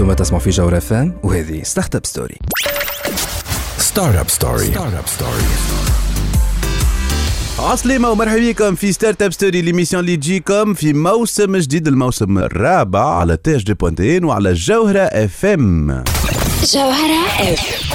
أنتم تسمعوا في جوهرة فام وهذه ستارت اب ستوري ستارت اب ستوري ستارت اب ستوري عسلامة ومرحبا بكم في ستارت اب ستوري ليميسيون اللي تجيكم في موسم جديد الموسم الرابع على تاج دي بوانتين وعلى جوهرة اف ام جوهرة اف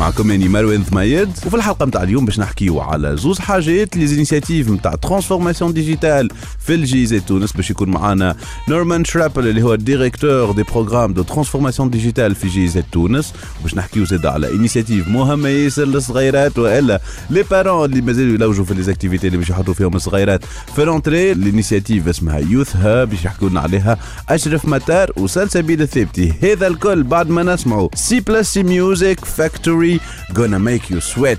معكم أني مروان ثميد. وفي الحلقة نتاع اليوم باش نحكيو على زوز حاجات لي زينيسياتيف نتاع ترانسفورماسيون ديجيتال في الجيزة تونس باش يكون معنا نورمان شرابل اللي هو الديريكتور دي بروغرام دو ترانسفورماسيون ديجيتال في جيزه تونس وباش نحكيو زاد على انيسياتيف مهمة ياسر للصغيرات وإلا لي بارون اللي مازالوا يلوجوا في ليزاكتيفيتي اللي باش يحطوا فيهم الصغيرات. في لونتري الانيسياتيف اسمها يوث هاب باش يحكوا لنا عليها. أشرف متار وسلسبيل الثابتي هذا الكل بعد ما نسمعوا سي بلس سي ميوزك فاكتوري gonna make you sweat.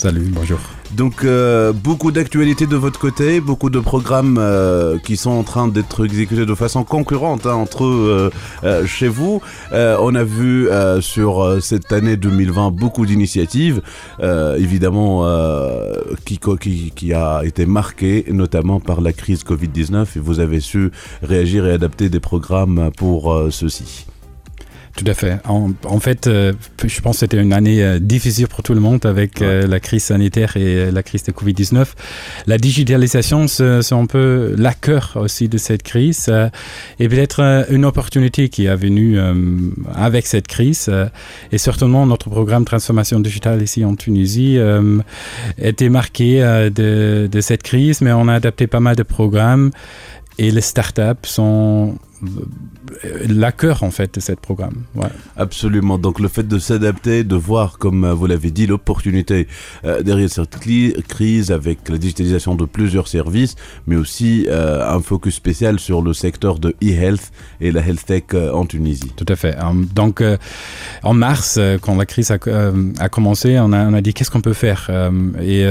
Salut, bonjour. Donc euh, beaucoup d'actualités de votre côté, beaucoup de programmes euh, qui sont en train d'être exécutés de façon concurrente hein, entre eux euh, chez vous. On a vu sur cette année 2020 beaucoup d'initiatives, évidemment qui, a été marquée notamment par la crise Covid-19 et vous avez su réagir et adapter des programmes pour ceux-ci. Tout à fait. En, en fait, euh, je pense que c'était une année euh, difficile pour tout le monde avec euh, la crise sanitaire et la crise de Covid-19. La digitalisation, c'est un peu la cœur aussi de cette crise et peut-être une opportunité qui est venue avec cette crise. et certainement, notre programme Transformation digitale ici en Tunisie était marqué de, de cette crise, mais on a adapté pas mal de programmes et les startups sont la cœur en fait de ce programme. Ouais. Absolument. Donc le fait de s'adapter, de voir, comme euh, vous l'avez dit, l'opportunité euh, derrière cette crise avec la digitalisation de plusieurs services, mais aussi euh, un focus spécial sur le secteur de e-health et la health tech euh, en Tunisie. Tout à fait. Donc, en mars, quand la crise a, a commencé, on a, on a dit qu'est-ce qu'on peut faire? Et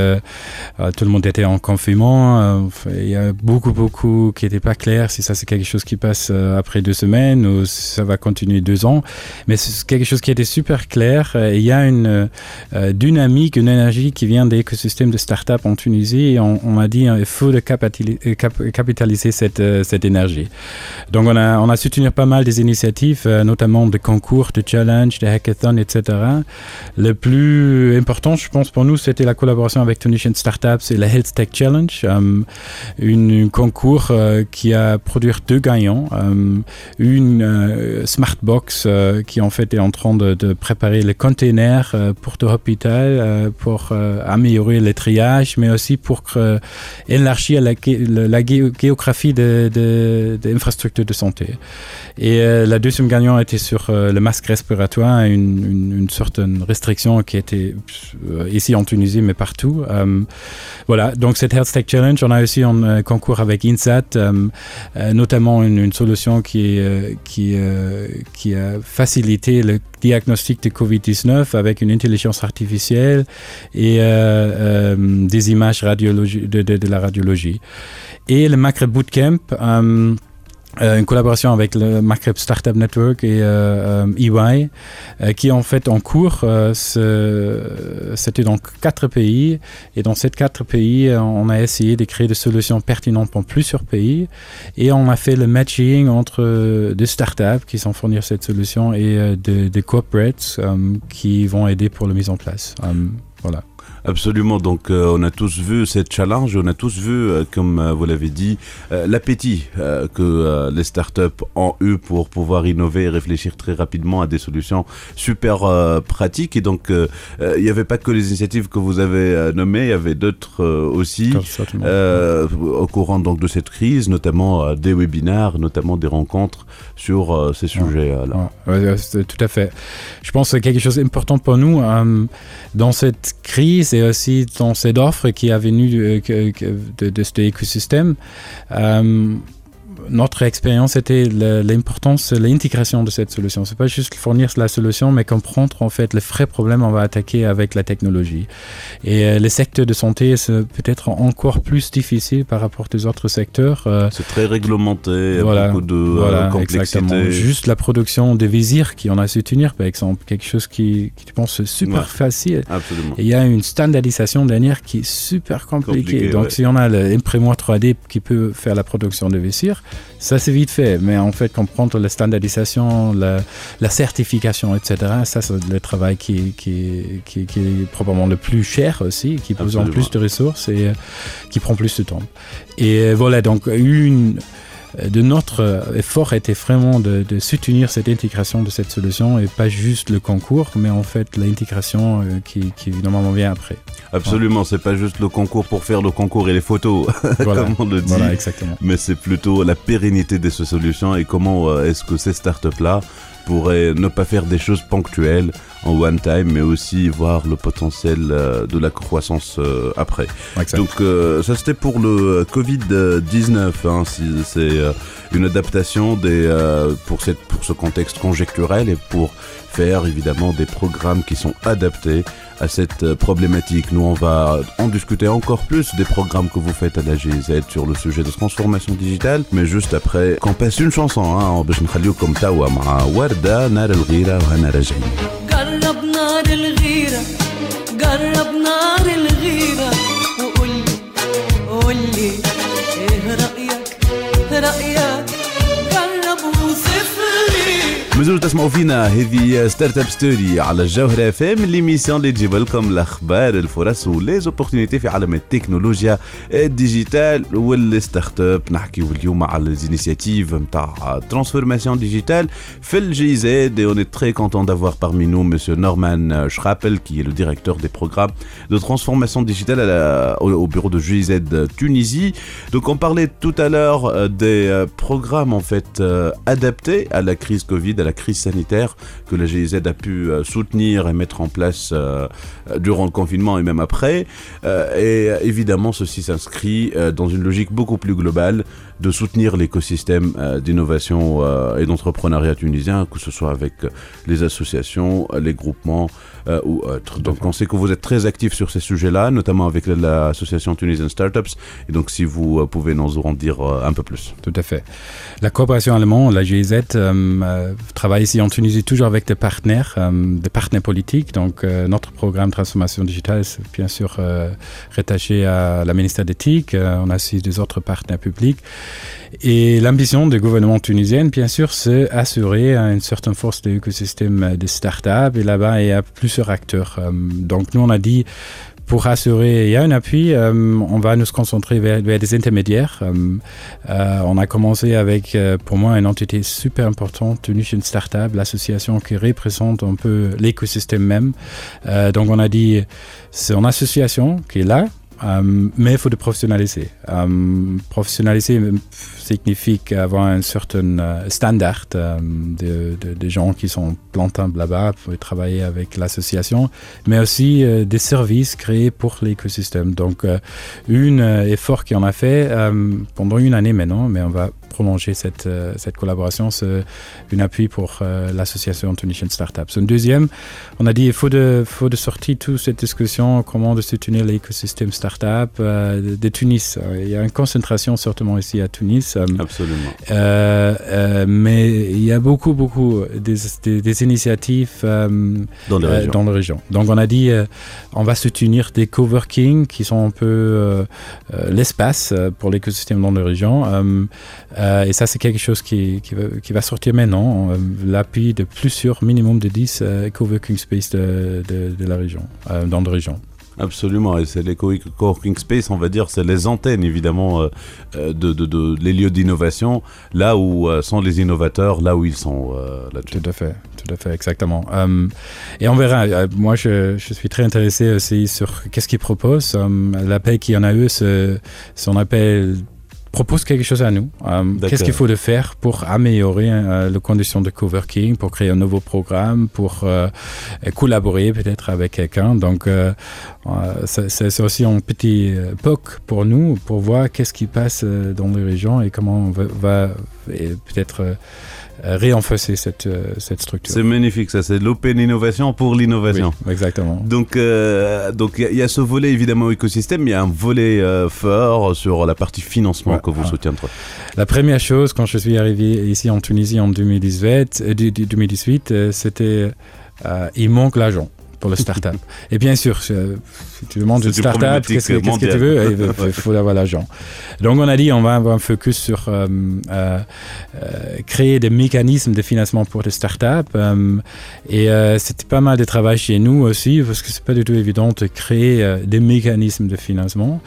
tout le monde était en confinement. Il y a beaucoup, beaucoup qui n'étaient pas clairs si ça c'est quelque chose qui passe après deux semaines ou ça va continuer deux ans. Mais c'est quelque chose qui était super clair. Euh, Il y a une euh, dynamique, une énergie qui vient de l'écosystème de start-up en Tunisie. On, on a dit euh, il faut euh, cap- capitaliser cette, euh, énergie. Donc on a, soutenu pas mal des initiatives, euh, notamment de concours, de challenges, de hackathons, etc. Le plus important, je pense, pour nous, c'était la collaboration avec Tunisian Startups et la Health Tech Challenge, euh, une concours euh, qui a produit deux gagnants. Euh, une euh, smart box euh, qui en fait est en train de, préparer les containers pour l'hôpital, euh, pour améliorer le triage, mais aussi pour élargir la, gé- la, la gé- géographie des de, de infrastructures de santé. Et la deuxième gagnant était sur le masque respiratoire, une, certaine restriction qui était ici en Tunisie, mais partout. Voilà, donc cette Health Tech Challenge, on a aussi un concours avec INSAT, notamment une solution qui, euh, euh, qui a facilité le diagnostic de Covid-19 avec une intelligence artificielle et euh, des images de, de, de la radiologie. Et le Maghreb Bootcamp, une collaboration avec le Maghreb Startup Network et euh, euh, EY, euh, qui en fait en cours. euh, C'était dans quatre pays. Et dans ces quatre pays, euh, on a essayé de créer des solutions pertinentes pour plusieurs pays. Et on a fait le matching entre euh, des startups qui sont fournir cette solution et euh, des, des corporates euh, qui vont aider pour la mise en place. Euh, voilà. Absolument. Donc, euh, on a tous vu cette challenge, on a tous vu, euh, comme euh, vous l'avez dit, l'appétit que les startups ont eu pour pouvoir innover et réfléchir très rapidement à des solutions super pratiques. Et donc, il n'y avait pas que les initiatives que vous avez nommées, il y avait d'autres aussi. Au courant donc de cette crise, notamment des webinaires, notamment des rencontres sur ces sujets-là. Ouais, tout à fait. Je pense que quelque chose d'important pour nous dans cette crise et aussi dans cette offre qui est venue de, que- que- de, de cet écosystème. Notre expérience était l'importance l'intégration de cette solution. C'est pas juste fournir la solution, mais comprendre en fait les vrais problèmes qu'on va attaquer avec la technologie. Et euh, les secteurs de santé, c'est peut-être encore plus difficile par rapport aux autres secteurs. euh, C'est très réglementé, Voilà, beaucoup de euh, voilà, complexité. exactement. Juste la production des visirs qui en a su tenir, par exemple, quelque chose qui, qui je pense, est super Ouais. facile. Absolument. Et il y a une standardisation dernière qui est super compliquée. Compliqué, Donc, ouais. si on a l'imprimoire 3D qui peut faire la production de visirs, ça c'est vite fait. Mais en fait, comprendre la standardisation, la, la certification, etc., ça c'est le travail qui, qui, qui, qui est probablement le plus cher aussi, qui besoin plus de ressources et euh, qui prend plus de temps. Et voilà, donc une de notre euh, effort était vraiment de, de soutenir cette intégration de cette solution et pas juste le concours, mais en fait l'intégration euh, qui, qui normalement vient après. Absolument, c'est pas juste le concours pour faire le concours et les photos, Voilà, comme on le dit. voilà exactement. mais c'est plutôt la pérennité de ces solutions et comment euh, est-ce que ces startups-là pourraient ne pas faire des choses ponctuelles en one time, mais aussi voir le potentiel euh, de la croissance euh, après. Donc euh, ça c'était pour le Covid-19, hein, c'est une adaptation pour, ce contexte conjecturel et pour faire évidemment des programmes qui sont adaptés à cette problématique. Nous, on va en discuter encore plus des programmes que vous faites à la GIZ sur le sujet de transformation digitale, mais juste après qu'on passe une chanson, hein, comme Tawa, Warda, نار الغيرة جرب نار الغيرة. وقولي قولي إيه رأيك؟ رأيك وصفلي مازلتوا تسمعوا فينا هذه ستارت اب ستوري على الجوهرة اف ام ليميسيون اللي تجيب لكم الاخبار الفرص وليزوبورتينيتي في عالم التكنولوجيا الديجيتال والستارت اب نحكيو اليوم على ليزينيسياتيف نتاع ترانسفورماسيون ديجيتال في الجي زد et on est très content d'avoir parmi nous monsieur Norman Schrappel qui est le directeur des programmes de transformation digitale à la- au, au bureau de GIZ Tunisie. Donc on parlait tout à l'heure euh, des euh, programmes en fait euh, adaptés à la crise Covid, à la crise sanitaire que la GIZ a pu euh, soutenir et mettre en place euh, euh, durant le confinement et même après. Et évidemment ceci s'inscrit dans une logique beaucoup plus globale de soutenir l'écosystème d'innovation et d'entrepreneuriat tunisien, que ce soit avec les associations, les groupements euh, ou autres. Donc on sait que vous êtes très actifs sur ces sujets-là, notamment avec l'association Tunisian Startups. Et donc si vous euh, pouvez nous en dire euh, un peu plus. Tout à fait. La coopération allemande, la GIZ, euh, travaille ici en Tunisie toujours avec des partenaires, des partenaires politiques. Donc, notre programme Transformation Digitale, c'est bien sûr rattaché à la ministère d'éthique. On a aussi des autres partenaires publics. Et l'ambition du gouvernement tunisien, bien sûr, c'est assurer une certaine force de l'écosystème des startups. Et là-bas, il y a plusieurs acteurs. Euh, donc, nous, on a dit, pour assurer, il y a un appui, euh, on va nous concentrer vers, des intermédiaires. Euh, on a commencé avec, pour moi, une entité super importante, Tunisian Startup, l'association qui représente un peu l'écosystème même. Donc, on a dit, c'est une association qui est là, euh, mais il faut de professionnaliser. Euh, professionnaliser signifie avoir un certain euh, standard euh, de, gens qui sont plantables là-bas pour travailler avec l'association, mais aussi des services créés pour l'écosystème. Donc, euh, un effort qu'on a fait pendant une année maintenant, mais on va prolonger cette, euh, cette collaboration, c'est un appui pour euh, l'association Tunisian Startups. Un deuxième, on a dit il faut de, faut de sortir toute cette discussion comment de soutenir l'écosystème startup euh, de, Tunis. Il y a une concentration certainement ici à Tunis. Absolument. euh, euh, mais il y a beaucoup, beaucoup des, des, des initiatives Dans les euh, régions. dans la région. Donc on a dit, on va soutenir des coworking qui sont un peu l'espace pour l'écosystème dans la région. Euh, et ça, c'est quelque chose qui, qui, va, qui va sortir maintenant. L'appui de plusieurs, minimum de 10 euh, coworking space de, de, de la région, euh, dans la région. Absolument, et c'est les co- coworking space, on va dire, c'est les antennes évidemment euh, de, de, de- les lieux d'innovation, là où euh, sont les innovateurs, là où ils sont euh, là-dessus. Tout à fait, tout à fait, exactement. Et on verra. Moi, je, je suis très intéressé aussi sur qu'est-ce qu'ils proposent. L'appel qu'il y en a eu, ce- son appel propose quelque chose à nous. Euh. Qu'est-ce qu'il faut de faire pour améliorer euh, les conditions de coworking, pour créer un nouveau programme, pour euh, collaborer peut-être avec quelqu'un? Donc, c'est aussi un petit POC pour nous, pour voir qu'est-ce qui passe dans les régions et comment on va, peut-être euh, renforcer cette, euh, cette structure. C'est magnifique, ça, c'est l'open innovation pour l'innovation. Oui, exactement. Donc, euh, donc il y, a- il y a ce volet évidemment écosystème, il y a un volet euh, fort sur la partie financement Ouais. que vous Ah. soutiendrez. La première chose, quand je suis arrivé ici en Tunisie en 2018, euh, du- du- 2018 euh, c'était euh, il manque l'argent pour le start-up. Et bien sûr, je- si tu demandes une start-up, qu'est-ce que, tu veux? Il faut- avoir l'argent. Donc on a dit on va avoir un focus sur euh, euh, euh, créer des mécanismes de financement pour les start-up. et c'était pas mal de travail chez nous aussi, parce que c'est pas du tout évident de créer des mécanismes de financement.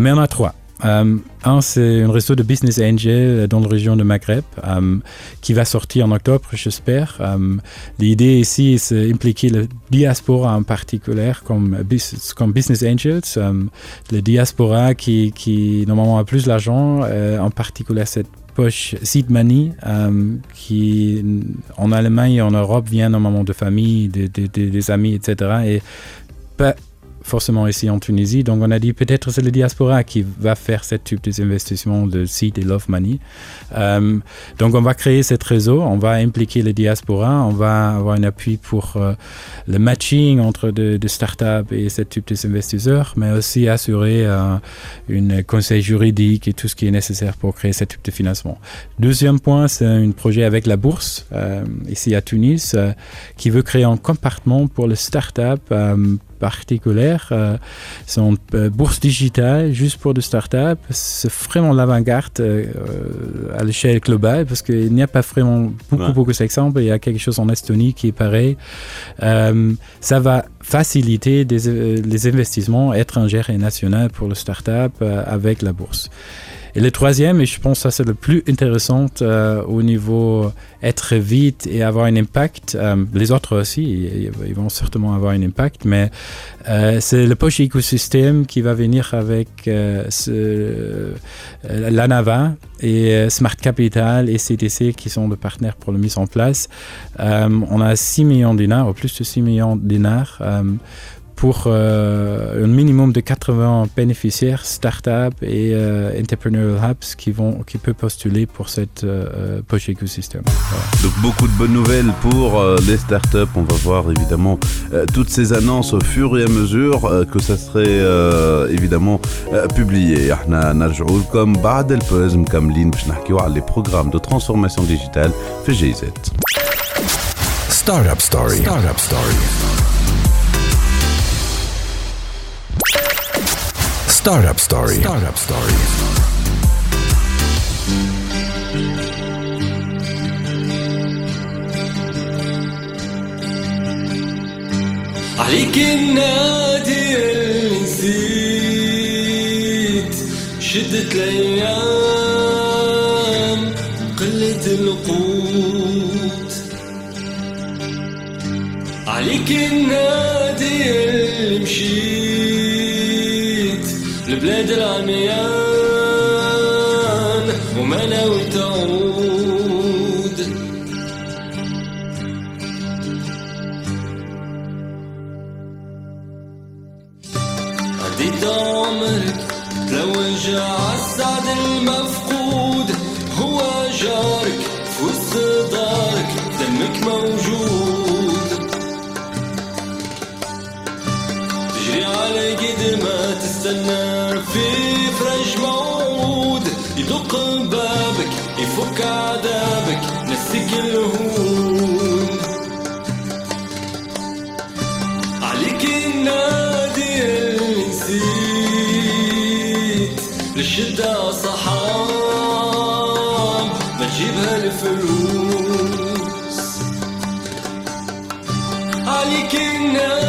Mais on a trois. Euh, un, c'est un réseau de business angel dans la région de Maghreb euh, qui va sortir en octobre, j'espère. Euh, L'idée ici, c'est impliquer le diaspora en particulier comme, bus- comme business angels. Le diaspora qui, qui normalement a plus d'argent, en particulier cette poche seed money qui en Allemagne et en Europe vient normalement de familles, de- de- de- des amis, etc. forcément ici en Tunisie. Donc on a dit peut-être c'est le diaspora qui va faire ce type d'investissement de seed et love money. Euh, donc on va créer ce réseau, on va impliquer le diaspora, on va avoir un appui pour euh, le matching entre de, de startups et ce type d'investisseurs, mais aussi assurer euh, un conseil juridique et tout ce qui est nécessaire pour créer ce type de financement. Deuxième point, c'est un projet avec la bourse ici à Tunis qui veut créer un compartiment pour les startups particulières. Euh, une euh, bourse digitale juste pour des startups. C'est vraiment l'avant-garde euh, à l'échelle globale parce qu'il n'y a pas vraiment beaucoup, Ouais. beaucoup d'exemples. Il y a quelque chose en Estonie qui est pareil. Euh, ça va faciliter des, les investissements étrangers et nationaux pour le startup euh, avec la bourse. Et le troisième, et je pense que c'est le plus intéressant euh, au niveau être vite et avoir un impact, euh, les autres aussi, ils, vont certainement avoir un impact, mais euh, c'est le poche écosystème qui va venir avec euh, l'ANAVA et Smart Capital et CTC qui sont des partenaires pour la mise en place. On a 6 millions de dinars, ou plus de 6 millions de dinars pour euh, un minimum de 80 bénéficiaires, startups et euh, entrepreneurial hubs qui, vont, qui peuvent postuler pour cette euh, poche écosystème. Donc beaucoup de bonnes nouvelles pour euh, les startups. On va voir évidemment toutes ces annonces au fur et à mesure que ça serait évidemment publié. comme comme les programmes de transformation digitale Startup Story. Startup Story. Startup Story. Startup Story. عليك النادي اللي نسيت شدة الأيام قلة القوت عليك النادي لبلاد waking up.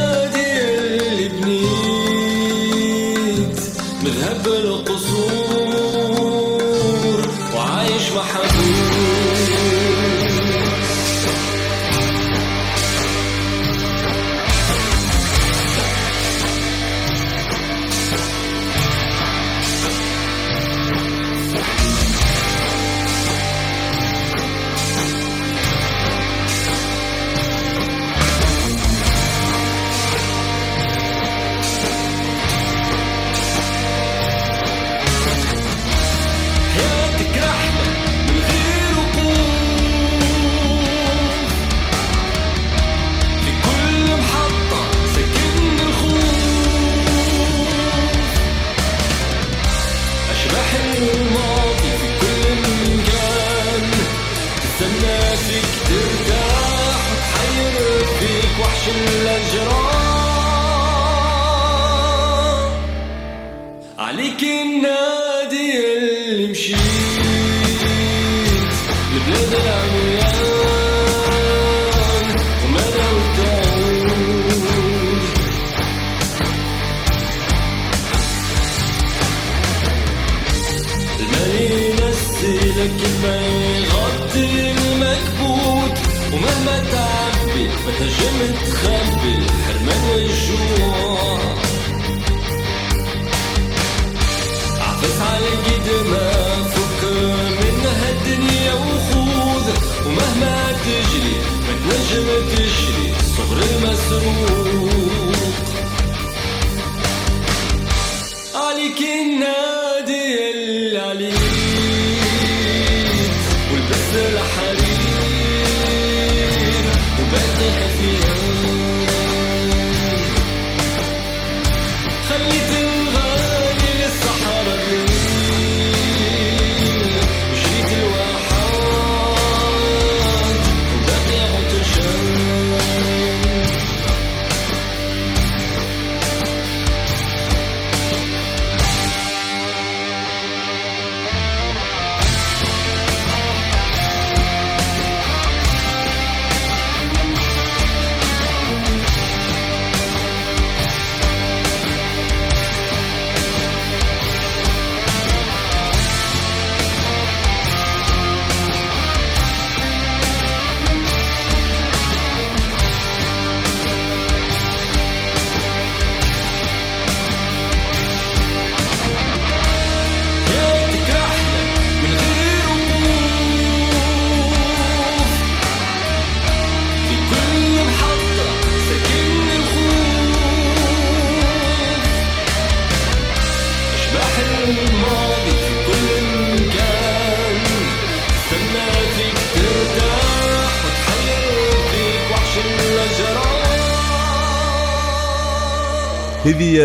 Yeah.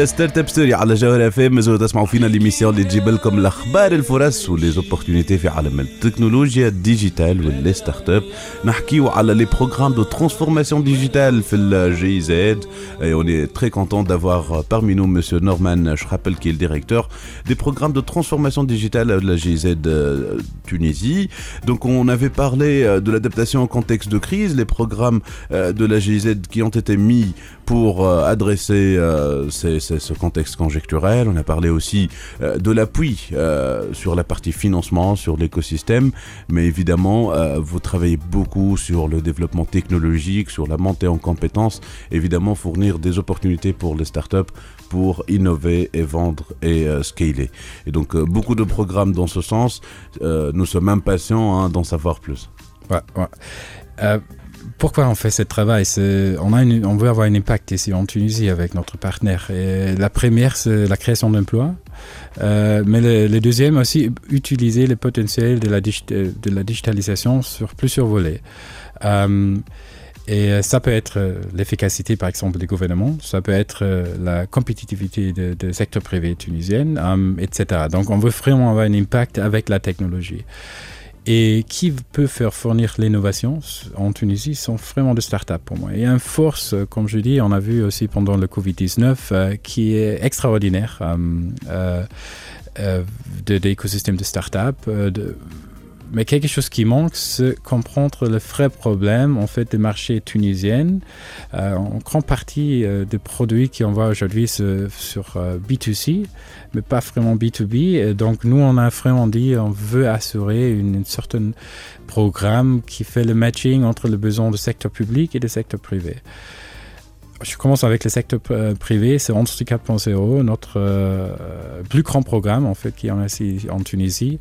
ستارت اب ستوري على جوهر اف ام مازالوا تسمعوا فينا ليميسيون اللي تجيب لكم الاخبار الفرص وليزوبورتينيتي في عالم التكنولوجيا الديجيتال واللي ستارت اب نحكيو على لي بروغرام دو ترانسفورماسيون ديجيتال في الجي زد et on est très content d'avoir euh, parmi nous monsieur Norman Schrappel qui est le directeur des programmes de transformation digitale de la GIZ euh, Tunisie. Donc on avait parlé euh, de l'adaptation au contexte de crise, les programmes euh, de la GIZ qui ont été mis pour euh, adresser euh, ces- ces- ce contexte conjecturel. On a parlé aussi euh, de l'appui euh, sur la partie financement, sur l'écosystème, mais évidemment, euh, vous travaillez beaucoup sur le développement technologique, sur la montée en compétences, évidemment fournir des opportunités pour les startups pour innover et vendre et scaler. Et donc beaucoup de programmes dans ce sens. Nous sommes impatients hein, d'en savoir plus. Pourquoi on fait ce travail? On, veut avoir un impact ici en Tunisie avec notre partenaire. La première, c'est la création d'emplois. Euh, mais le, deuxième aussi, utiliser le potentiel de la, digitalisation sur plusieurs volets. Euh, et euh, ça peut être l'efficacité, par exemple, des gouvernements, ça peut être la compétitivité du de secteur privé tunisien, euh, etc. Donc, on veut vraiment avoir un impact avec la technologie. Et qui peut faire fournir l'innovation en Tunisie sont vraiment des startups pour moi. Et une force, euh, comme je dis, on a vu aussi pendant le Covid-19, euh, qui est extraordinaire euh, euh, euh, de, de l'écosystème de startups. Mais quelque chose qui manque, c'est comprendre le vrai problème en fait des marchés tunisiens. Euh, en grande partie euh, des produits qu'on voit aujourd'hui sur, euh, B2C, mais pas vraiment B2B. Et donc nous, on a vraiment dit, on veut assurer une, une certaine programme qui fait le matching entre le besoin du secteur public et du secteur privé. Je commence avec le secteur euh, privé, c'est Industrie 4.0, notre euh, plus grand programme en fait qui est en, en Tunisie.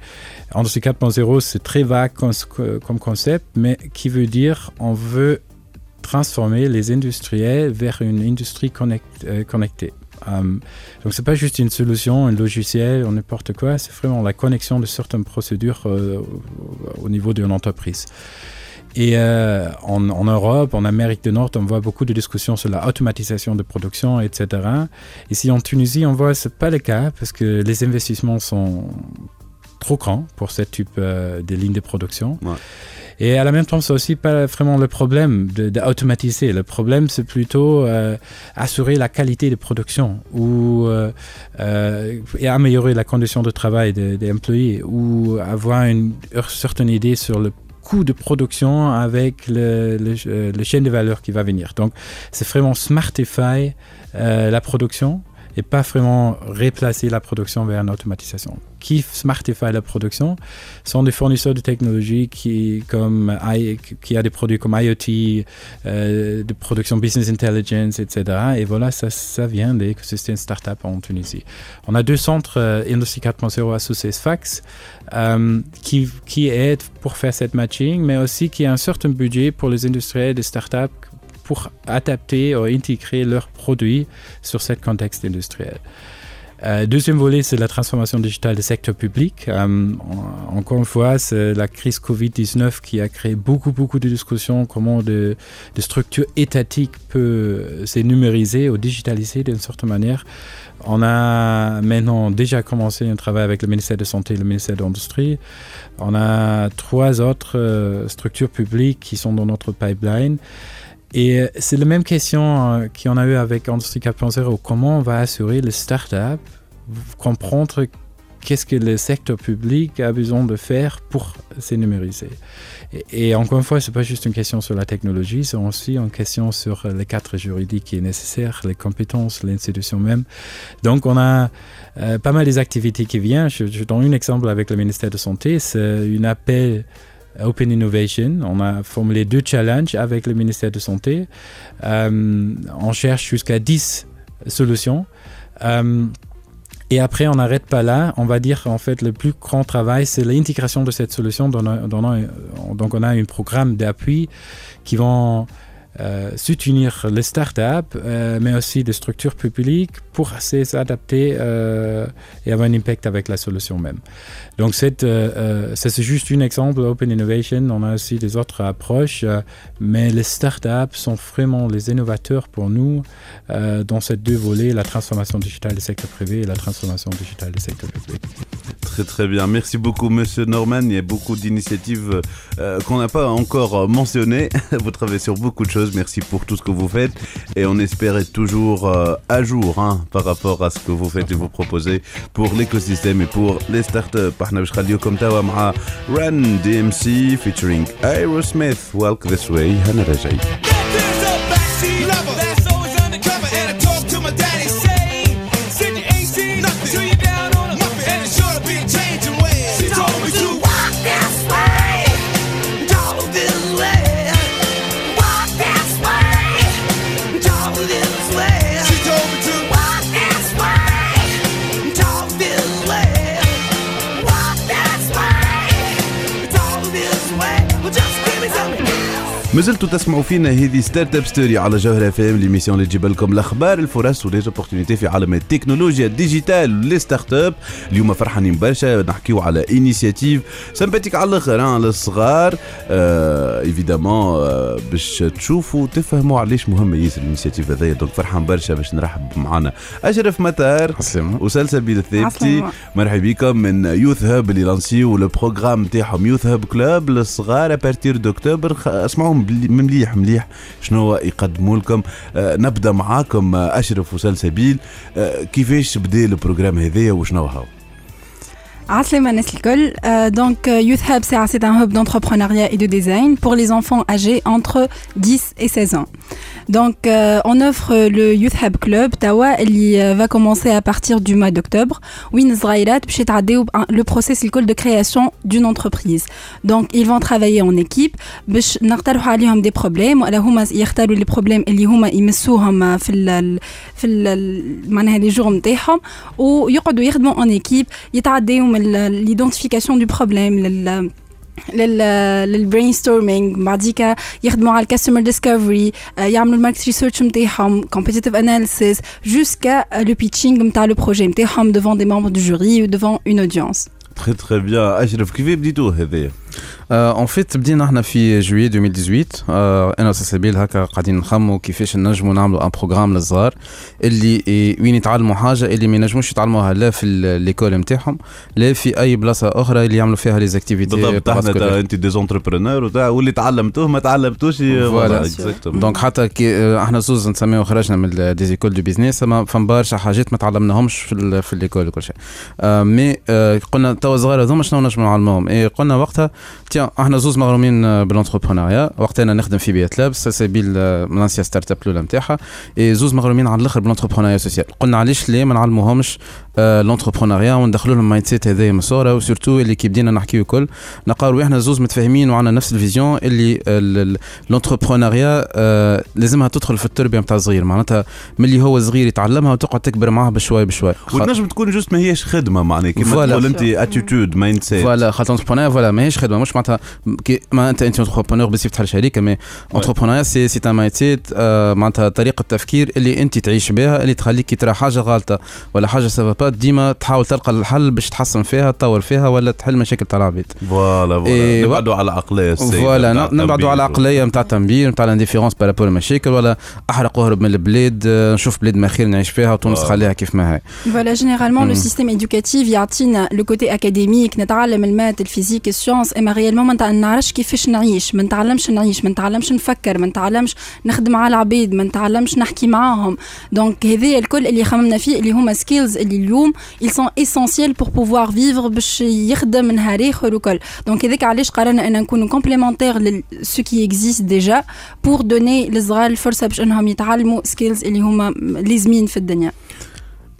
Industrie 4.0, c'est très vague comme, concept, mais qui veut dire on veut transformer les industriels vers une industrie euh, connectée. Um, donc c'est pas juste une solution, un logiciel n'importe quoi, c'est vraiment la connexion de certaines procédures au niveau d'une entreprise. Et euh, en, en, Europe, en Amérique du Nord, on voit beaucoup de discussions sur la automatisation de production, etc. Ici en Tunisie, on voit que ce n'est pas le cas parce que les investissements sont trop grands pour ce type euh, de lignes de production. Ouais. Et à la même temps, c'est aussi pas vraiment le problème d'automatiser. Le problème, c'est plutôt euh, assurer la qualité de production ou euh, et améliorer la condition de travail des, des employés ou avoir une certaine idée sur le coût de production avec le, euh, le chaîne de valeur qui va venir. Donc, c'est vraiment smartify euh, la production et pas vraiment replacer la production vers une automatisation. Qui smartify la production sont des fournisseurs de technologies qui, comme, qui a des produits comme IoT, euh, de production business intelligence, etc. Et voilà, ça, ça vient de startup en Tunisie. On a deux centres euh, Industrie 4.0 associés Fax euh, qui, qui aident pour faire cette matching, mais aussi qui a un certain budget pour les industriels des startups pour adapter ou intégrer leurs produits sur ce contexte industriel. Euh, deuxième volet, c'est la transformation digitale du secteur public. Euh, en- encore une fois, c'est la crise Covid-19 qui a créé beaucoup, beaucoup de discussions comment de, de structures étatiques peut se numériser ou digitaliser d'une certaine manière. On a maintenant déjà commencé un travail avec le ministère de Santé et le ministère de l'Industrie. On a trois autres euh, structures publiques qui sont dans notre pipeline. Et euh, c'est la même question euh, qu'on a eu avec Industrie 4.0. Comment on va assurer les startups comprendre qu'est-ce que le secteur public a besoin de faire pour se numériser? Et, encore une fois, c'est pas juste une question sur la technologie, c'est aussi une question sur les cadres juridiques qui est nécessaire, les compétences, l'institution même. Donc, on a euh, pas mal des activités qui viennent. Je, je donne un exemple avec le ministère de Santé. C'est une appel Open Innovation. On a formulé deux challenges avec le ministère de Santé. Euh, on cherche jusqu'à 10 solutions. Euh, et après, on n'arrête pas là. On va dire en fait le plus grand travail, c'est l'intégration de cette solution. Donc, on a un programme d'appui qui vont euh, soutenir les startups, euh, mais aussi des structures publiques pour s'adapter euh, et avoir un impact avec la solution même. Donc, c'est euh, c'est juste un exemple Open Innovation. On a aussi des autres approches, mais les startups sont vraiment les innovateurs pour nous dans ces deux volets, la transformation digitale du secteur privé et la transformation digitale du secteur public. Très très bien. Merci beaucoup Monsieur Norman. Il y a beaucoup d'initiatives euh, qu'on n'a pas encore mentionnées. Vous travaillez sur beaucoup de choses. Merci pour tout ce que vous faites. Et on espère être toujours euh, à jour hein, par rapport à ce que vous faites et vous proposez pour l'écosystème et pour les startups. Radio comme Run DMC featuring Aerosmith. Walk this way. ما زلتوا تسمعوا فينا هذه ستارت اب ستوري على جوهر اف ام ليميسيون اللي تجيب لكم الأخبار الفرص وليزوبورتينيتي في عالم التكنولوجيا الديجيتال ولي ستارت اب اليوم فرحانين برشا نحكيو على انيسياتيف سمباتيك على الآخر للصغار آه ايفيدامون آه باش تشوفوا تفهموا علاش مهمه ياسر الانيسياتيف هذايا. دونك فرحان برشا باش نرحب معنا أشرف مطار. وسلسبيل الثابتي. مرحبا بكم من يوث هاب اللي لانسيو لو بروغرام تاعهم يوث هاب كلوب للصغار ابارتير دوكتوبر خ- اسمعوهم. مليح مليح شنو يقدموا لكم؟ آه نبدأ معاكم آه أشرف وسلسبيل. آه كيفاش بدأ البروغرام هذايا وشنو هو؟ Euh, donc euh, Youth Hub, c'est un hub d'entrepreneuriat et de design pour les enfants âgés entre 10 et 16 ans. Donc, euh, on offre le Youth Hub Club. Tawa, il va commencer à partir du mois d'octobre. Wins le process de création d'une entreprise. Donc, ils vont travailler en équipe. des problèmes. les problèmes les jours en équipe يتعداو من ليدونتيفيكاسيون دو بروبليم لل لل للبرينستورمينغ بعديك يخدموا على الكاستمر ديسكفري يعملوا الماركت ريسيرش نتاعهم كومبيتيتيف اناليسيس جوسكا لو بيتشينغ نتاع لو بروجي نتاعهم devant des membres du jury ou devant une audience تري تري بيان اشرف كيف بديتوه هذايا اون فيت بدينا إحنا في جويي 2018 آه، أنا وسلسبيل هكا قاعدين نخموا كيفاش نجموا نعملوا ان بروغرام للصغار اللي وين يتعلموا حاجة اللي ما ينجموش يتعلموها لا في ليكول نتاعهم لا في أي بلاصة أخرى اللي يعملوا فيها لي زاكتيفيتي بالضبط. إحنا أنت دي زونتربرونور وتاع واللي تعلمتوه ما تعلمتوش فوالا. دونك حتى كي آه، إحنا زوز نسميو خرجنا من دي زيكول دو بيزنس ما فما برشا حاجات ما تعلمناهمش في في ليكول وكل شيء. آه، مي قلنا توا صغار هذوما شنو نجموا نعلموهم؟ قلنا وقتها تيان إحنا زوز مغرومين بالانتربرونيا وقتها أنا نخدم في بيت لاب سبيل آه، من انسيا ستارت اب الاولى نتاعها اي زوز مغرومين على الآخر بالانتربرونيا سوسيال قلنا علاش ليه ما نعلموهمش لونتربرونيا وندخلوا لهم مايند سيت هذايا من الصورة وسورتو اللي كي بدينا نحكيو الكل نقاروا إحنا زوز متفاهمين وعندنا نفس الفيزيون اللي لونتربرونيا لازمها تدخل في التربيه نتاع الصغير معناتها ملي هو صغير يتعلمها وتقعد تكبر معاه بشوي بشوي وتنجم تكون جوست ما هيش خدمه معناها كيما. تقول انت اتيتود مايند سيت فوالا خاطر فوالا ماهيش خدمه مش معناتها كي ما انت انت انتربرونور بس تفتح شركه مي انتربرونير سي سي ان مايند سيت معناتها طريقه تفكير اللي انت تعيش بها اللي تخليك كي ترى حاجة غلطه ولا حاجة سافا با ديما تحاول تلقى الحل باش تحسن فيها تطور فيها ولا تحل مشاكل تاع العباد فوالا فوالا نبعدوا على العقليه فوالا نبعدوا على التنبيه. عقليه نتاع تنبيه نتاع الانديفيرونس بارابور المشاكل ولا احرق واهرب من البلاد نشوف بلاد ما خير نعيش فيها وتونس. خليها كيف ما هي généralement, le Mm. système éducatif يعطينا le côté académique نتعلم المات الفيزيك السيونس اما ريالمون ما نعرفش كيفاش نعيش. ما نتعلمش نعيش ما نتعلمش نفكر ما نتعلمش نخدم على العباد ما نتعلمش نحكي معاهم. دونك هذايا الكل اللي خممنا فيه اللي هما سكيلز اللي اليوم ils sont essentiels pour pouvoir vivre باش يخدم نهار آخر وكل دونك هذاك علاش قررنا أن نكونوا كومبليمونتير ل ce qui existe déjà pour donner للصغار الفرصة باش أنهم يتعلموا سكيلز اللي هما لازمين في الدنيا.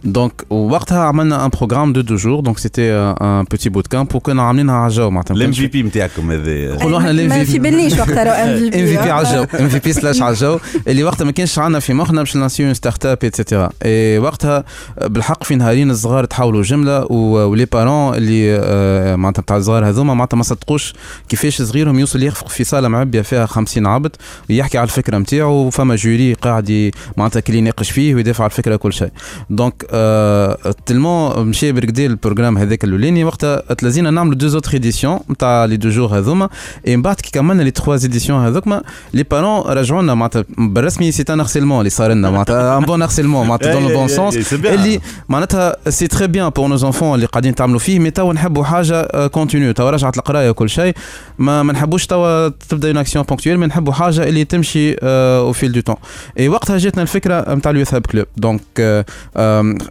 دونك وقتها عملنا ان بروغرام دو programme de deux jours. Donc, c'était euh, un petit bootcamp pour que nous ramenions à Rajaou. L'MVP, متاعكم هذا. ما في بالنيش وقتها ام في بي على الجو ام في بي سلاش على الجو اللي وقتها ما كانش عندنا في مخنا باش نسيو ستارت اب اتسيتيرا. وقتها بالحق في نهارين الصغار تحولوا جملة ولي بارون euh, اللي euh, معناتها بتاع الصغار هذوما معناتها ما صدقوش كيفاش صغيرهم يوصل يخفق في صالة معبيه فيها 50 عبد ويحكي على الفكرة نتاعو فما جوري قاعد معناتها كل يناقش فيه ويدافع على الفكرة كل شيء. دونك تلمون مشى بركدي البروجرام هذاك الأولاني وقتها تلازينا نعملوا دو زوتر ايديسيون نتاع لي دو جور هذوما اي من بعد كي كملنا لي تخوا ايديسيون هذوكما لي بارون رجعونا معناتها بالرسمي سي ان هارسيلمون اللي صار لنا معناتها ان بون هارسيلمون معناتها دون لو بون سونس اللي معناتها سي تري بيان بور نو زونفون اللي قاعدين تعملوا فيه مي توا نحبوا حاجة كونتينيو توا رجعت القراية وكل شيء ما ما نحبوش توا تبدأ اون اكسيون بونكتويل مي نحبوا حاجة اللي تمشي أو فيل دو تون اي وقتها جاتنا الفكرة نتاع اليوث هاب كلوب دونك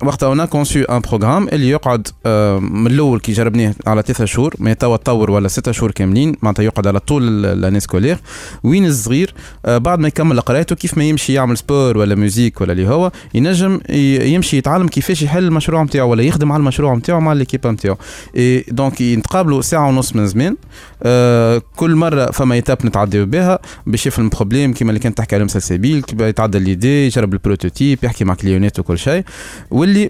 وقتها أنا كونسو ان بروغرام اللي يقعد آه، من الأول كي جربناه على ثلاثة شهور مي توا تطور ولا ستة شهور كاملين معناتها يقعد على طول لاني سكولير وين الصغير؟ آه، بعد ما يكمل قرايته كيف ما يمشي يعمل سبور ولا ميوزيك ولا اللي هو ينجم يمشي يتعلم كيفاش يحل المشروع نتاعو ولا يخدم على المشروع نتاعو مع ليكيب نتاعو دونك يتقابلوا ساعة ونص من زمان آه، كل مرة فما ايتاب نتعداو بها باش يفهم البروبليم كيما اللي كانت تحكي عليهم سلسبيل يتعدى ليدي يجرب البروتوتيب يحكي مع كليونات وكل شيء. واللي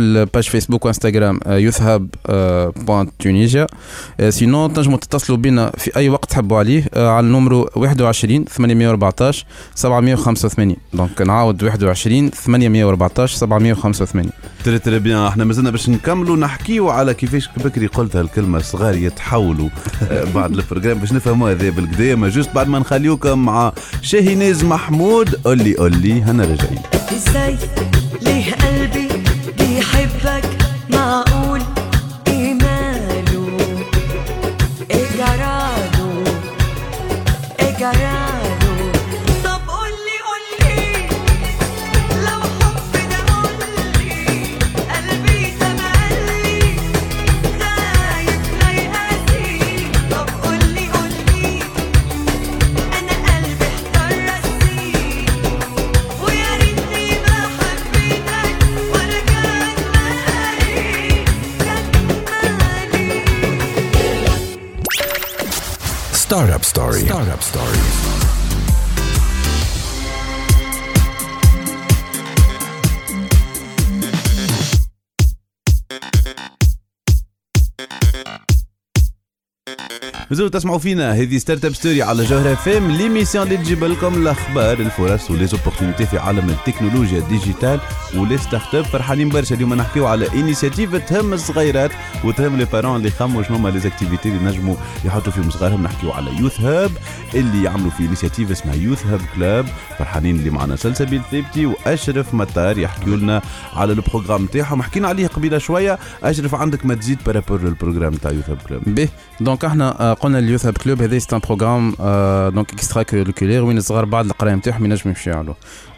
الباج فيسبوك وانستغرام يوث هاب بوانت تونيزيا سينون تنجموا تتصلوا بنا في أي وقت تحبوا عليه آه، على النمرو 21 814 785 دونك نعاود 21 814 785 تري تري بيان إحنا مازلنا باش نكملوا نحكيو على كيفاش بكري قلت هالكلمه الصغار يتحولوا آه، بعد البروجرام باش نفهموا هذا بالكدا ما جوست بعد ما نخليوكم مع شاهيناز محمود قولي قولي هنا راجعين إزاي؟ ليه قلبي Startup Story. Startup Story. مازالوا تسمعوا فينا هذه ستارت اب ستوري على جوهرة فام ليميسيون اللي تجيب لكم الاخبار الفرص وليزوبورتينيتي في عالم التكنولوجيا الديجيتال ولي ستارت اب فرحانين برشا اليوم نحكيو على انيسياتيف تهم الصغيرات وتهم لي بارون اللي خموا شنو هما لي زاكتيفيتي اللي نجموا يحطوا فيهم صغارهم. نحكيو على يوث هاب اللي يعملوا في انيسياتيف اسمها يوث هاب كلاب فرحانين اللي معنا سلسبيل ثابتي وأشرف مطار يحكيوا لنا على البروغرام تاعهم. حكينا عليه قبيلة شوية. أشرف عندك ما تزيد بارابور للبروغرام تاع يوث هاب كلاب به دونك إحنا آه، قلنا اليوث هاب كلوب هذا سي ان بروغرام دونك اكسترا كوريكولير وين الصغار بعد القرايه نتاعهم ينجموا يمشيو يعملوا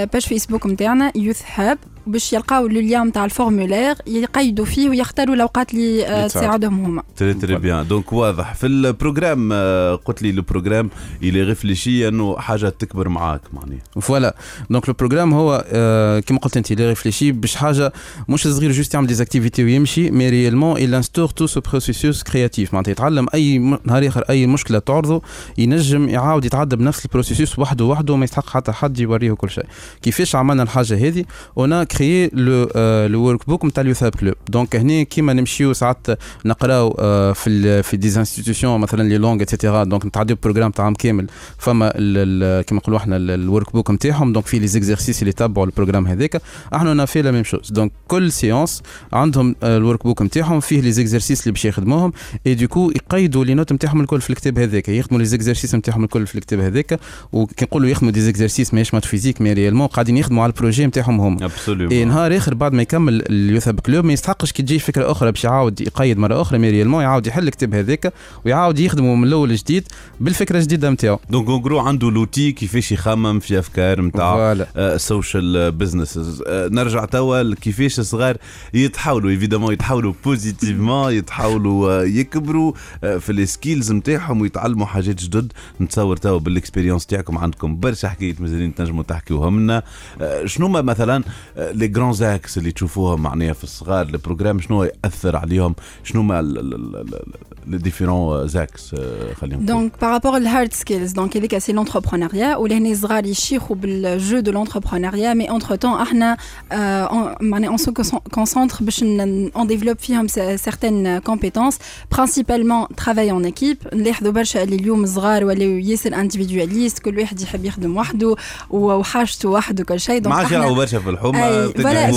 للباج فيسبوك نتاعنا يوث هاب. باش يلقاو لو ليان نتاع الفورمولير يقيدوا فيه ويختاروا الأوقات اللي آه، تساعدهم هما. تري تري بيان. دونك واضح. في البروجرام آه، قلت لي البروجرام اللي ريفليشي إنه حاجة تكبر معاك معناها فوالا دونك لو بروغرام هو آه، كيما قلت أنت اللي ريفليشي باش حاجة مش صغير جوست يعمل ديزاكتيفيتي ويمشي مي ريالمون il انستور تو سو بروسيسوس كرياتيف معناتها يتعلم أي نهار آخر أي مشكلة تعرضه ينجم يعاود يتعدى بنفس البروسيسوس وحده وحده ما يستحق حتى حد يوريه كل شيء. كيفاش عملنا الحاجة هذه؟ اون كريي لو ورك بوك نتاع اليوثاب كلوب دونك هنا كيما نمشيو ساعات نقراو في في دي انستيتيوشن مثلا لي لونغ اتسيتيرا دونك نتعديو بروجرام تاع عام كامل فما كيما نقولوا إحنا الورك بوك نتاعهم دونك في لي زيكزارسيس اللي تبعوا البروجرام هذاك إحنا أنا في لا ميم شوز دونك كل سيونس عندهم الورك بوك نتاعهم فيه لي زيكزارسيس اللي باش يخدموهم اي دوكو يقيدوا لي نوت نتاعهم الكل في الكتاب هذاك يخدموا لي زيكزارسيس نتاعهم الكل في الكتاب هذاك وكي نقولوا يخدموا دي زيكزارسيس ماهيش مات فيزيك مي ريالمون قاعدين يخدموا على البروجي نتاعهم هم اي ابسوليومون نهار آخر بعد ما يكمل اليوثاب كلوب ما يستحقش كي تجي فكرة أخرى باش يعاود يقيد مرة أخرى. مي ريالمون يعاود يحل الكتاب هذاك ويعاود يخدموا من الأول جديد بالفكرة الجديدة نتاعو دونك اون جرو عنده لوتي كيفاش يخمم في أفكار نتاع السوشيال بزنسز نرجع توا كيفاش الصغار يتحاولوا ايفيدامون يتحاولوا بوزيتيفمون يتحاولوا آه، يكبروا آه، في السكيلز نتاعهم ويتعلموا حاجات جدد. نتصور توا بالاكسبيريونس تاعكم عندكم برشا حكايات مازالين تنجموا تحكيوهم لنا آه، شنو ما مثلا لي جران زاكس اللي تشوفوهم معناها في الصغار البروجرام شنو يأثر عليهم؟ شنو ما لي ديفيرون زاكس خلينا نقول. دونك بارابور الهارد سكيلز دونك هذيك سي لونتربرونيا ولهنا صغار يشيخوا بالجو دو لونتربرونيا مي اونتر تون إحنا آه، معناها اون سو كونسونتر باش اون ديفلوب فيهم سيغتين كومبيتونس برينسيبالمون ترافاي اون ايكيب نلاحظوا برشا اللي اليوم صغار ولاو ياسر انديفيدواليست كل واحد يحب يخدم وحده وحاجته وحده كل شيء ما عادش برشا في الحومه فوالا.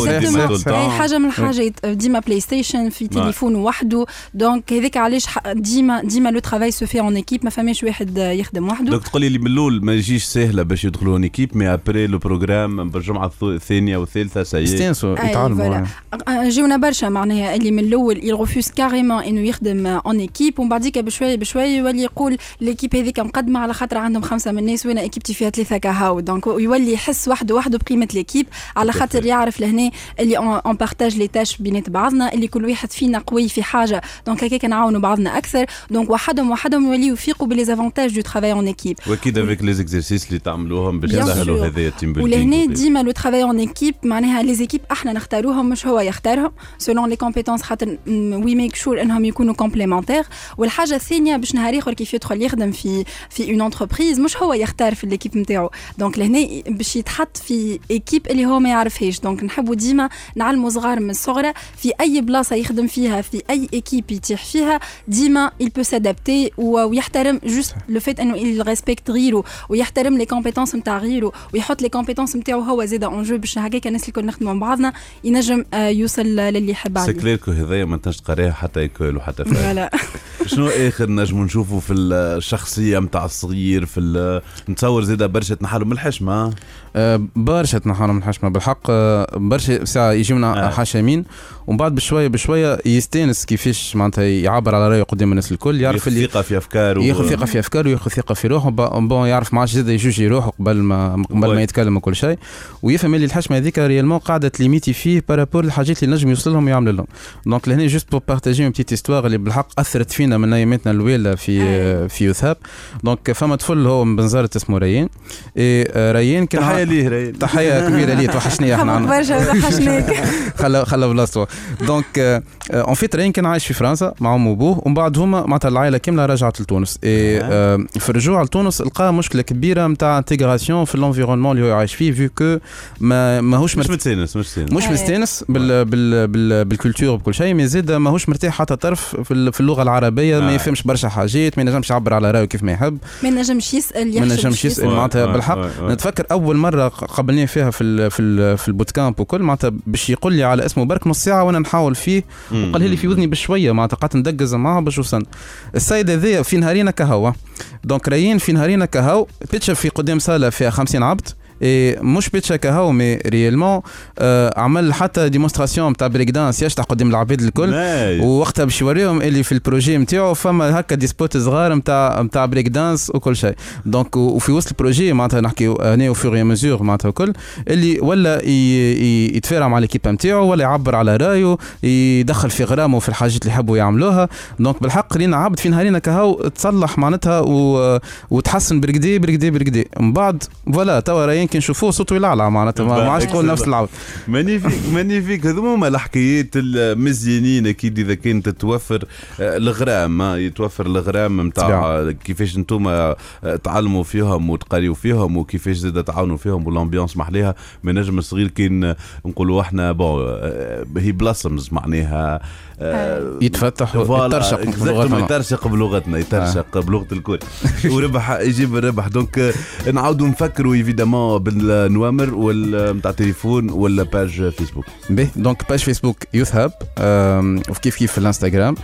أي. حاجة من الحاجات. ديما بلاي ستيشن في تليفون وحده. دونك هذاك علاش ديما ديما لو ترافاي سو في اون ايكيب ما فماش واحد يخدم وحده. دونك تقول لي من الأول ما يجيش سهلة باش يدخلوا ان ايكيب مي ابري لو بروجرام بالجمعه الث- الثانية والثالثة سي يستانسوا يتعلموا فوالا. جاونا برشا معناها اللي من الأول يغوفوز كاريمون إنه يخدم اون ايكيب ومن بعديك بشويه بشويه يولي يقول ليكيب هذيك مقدمة على خاطر عندهم خمسة من الناس وأنا ايكيبتي فيها ثلاثة كهاو. دونك يولي يحس وحده وحده بقيمة ليكيب على خاطر يعرف لهنا اللي اون بارتاج لي تاش بينات بعضنا اللي كل واحد فينا قوي في حاجة. دونك هكاك نعاونوا بعضنا أكثر. دونك وحدهم وحدهم يوليو يفيقوا بلي زافونتاج دو ترافاي اون ايكيب وأكيد افيك لي زيكزرسيس اللي تعملوهم باش يسهلوا. هذايا التيم ولهنا ديما لو ترافاي اون ايكيب معناها لي زيكيب أحنا نختاروهم مش هو يختارهم. سولون لي كومبيتونس خاطر وي ميك شور إنهم يكونوا كومبليمونتير والحاجة الثانية باش نهار آخر كيف يدخل يخدم في في اون انتربريز مش هو يختار في ليكيب نتاعو. دونك لهنا باش يتحط في ايكيب اللي هو ما يعرفهاش. دونك نحبوا ديما نعلموا صغار من الصغرى في أي بلاصة يخدم فيها في أي ايكيب يتيح فيها ديما il peut s'adapter ويحترم جوست لو فيت إنه il respecte غيره ويحترم لي كومبيتونس نتاع غيره ويحط لي كومبيتونس نتاعو هو زاده اون جو باش هكاك الناس اللي كنا نخدموا مع بعضنا ينجم آه، يوصل للي يحب سي عليه كلير كو هذايا ما تنجمش تقراه حتى يكولو حتى فاهم شنو آخر نجم نشوفوا في الشخصية نتاع الصغير في نتصور زيدا برشا تنحلوا من الحشمه برشا تنحرم من الحشمة. بالحق آه، برشا ساعة يجيونا آه. حشامين ومن بعد بشوية بشوية يستانس كيفاش معناتها يعبر على رأيه قدام الناس الكل يعرف ياخذ اللي ثقة في أفكاره. ياخذ ثقة في أفكاره وياخذ ثقة في روحه. ب- بون يعرف ما عادش زاد يجوجي روحه قبل ما قبل. ما يتكلم وكل شيء. ويفهم اللي الحشمة هذيك ريالمون قاعدة تليميتي فيه بارابور الحاجات اللي نجم يوصل لهم ويعمل لهم. دونك لهنا جوست بور بارتاجي اون بتيت استوار اللي بالحق أثرت فينا من أياماتنا الاولى في في يوثاب. دونك فما طفل هو من بنزرت اسمه ريان. آه، ريان كان تحية ليه راين تحية كبيرة ليه توحشني إحنا. برشا وحشناك خلى خلى بلاصتو. دونك اون فيت رين كان عايش في فرنسا مع أمه وأبوه ومن بعد هما معناتها العائلة كاملة رجعت لتونس. اي آه، في الرجوع لتونس لقى مشكلة كبيرة نتاع انتيغراسيون في الانفيرونمون اللي هو عايش فيه فيو كو ما ماهوش مش متسانس مش متسانس مش. مستانس بال بال بال بالكولتور بكل شيء مي زاد ماهوش مرتاح حتى طرف في, ال- في اللغة العربية ما آه. يفهمش برشا حاجات ما ينجمش يعبر على رأيه كيف ما يحب. ما نجمش يسأل ما يحشم نجمش باش يسأل معناتها بالحق. نتفكر أول مرة قابلني فيها في ال في ال في البوت كامب وكل معناتها باش يقول لي على اسمه برك نص ساعة وأنا نحاول فيه. وقال لي في وذني بشوية معناتها قعدت ندقز معاه باش وصل السيد هذايا في نهارينا كهو دونك رايين في نهارينا كهو بيتشا في قدام صالة فيها 50 عبد. إيه مش بيتشا كهو مي ريالمون آه عمل حتى ديمونستراسيون نتاع بريك دانس يشطح قدام العباد الكل. ووقتها باش يوريهم اللي في البروجي نتاعو فما هكا دي سبوت صغار نتاع نتاع بريك دانس وكل شيء دونك وفي وسط البروجي معناتها نحكي هنا وفور مزور معناتها الكل اللي ولا ي- ي- يتفاعل مع ليكيب نتاعو ولا يعبر على رأيه يدخل في غرامه في الحاجات اللي يحبوا يعملوها دونك بالحق لينا عبد في نهارينا كهو تصلح معناتها. وتحسن برقدي برقدي برقدي من بعد فوالا توا راين كي نشوفوه صوته يلعلع معناتها ما ما عادش تقول نفس العبد مانيفيك مانيفيك هذوما هما الحكايات المزيانين أكيد إذا كانت توفر آه، الغرام آه، يتوفر الغرام نتاع. كيفاش أنتم تعلموا فيهم وتقريوا فيهم وكيفاش زاد تعاونوا فيهم والامبيونس محليها من نجم الصغير كين نقولوا إحنا بون آه، هي بلاسمز معناها آه، يتفتح ويترشق بلغتنا. يترشق بلغتنا يترشق بلغة الكل. وربح يجيب الربح. دونك آه، نعاودوا نفكروا ايفيدامون بالنوامر نتاع تليفون ولا باج فيسبوك به دونك باج فيسبوك يوث هاب وكيف كيف في الانستغرام.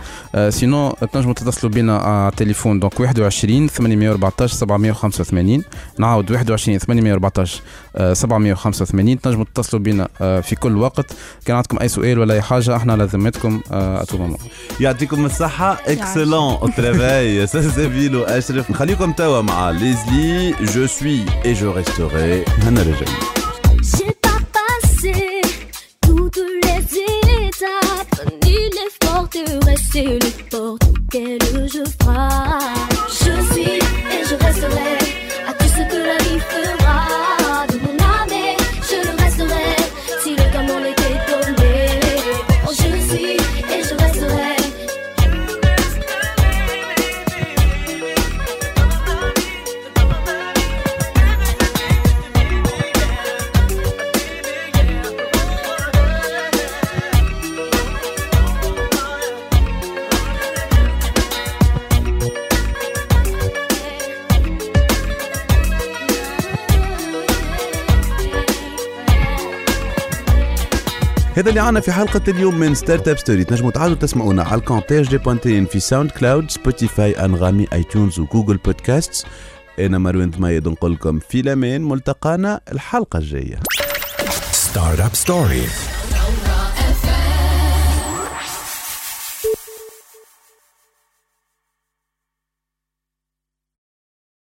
سينو تنجموا تتصلوا بنا على التليفون دونك 21 814 785 نعاود 21 814 آه، 785 تنجموا تتصلوا بنا آه، في كل وقت. كان عندكم أي سؤال ولا أي حاجة إحنا على ذمتكم اتو مومون يعطيكم الصحة. اكسلون ترافاي سلسبيل واشرف نخليكم توا مع ليزلي جو سوي اي جو ريستوري هنا رجعنا. اللي عنا في حلقة اليوم من ستارت اب ستوري تنجموا تعالوا تسمعونا على الكونت تي اش دي بوانتين في ساوند كلاود سبوتيفاي أنغامي اي تيونز وجوجل بودكاست أنا مروان ثميد نقول لكم في الامان ملتقانا الحلقة الجاية. Startup Story.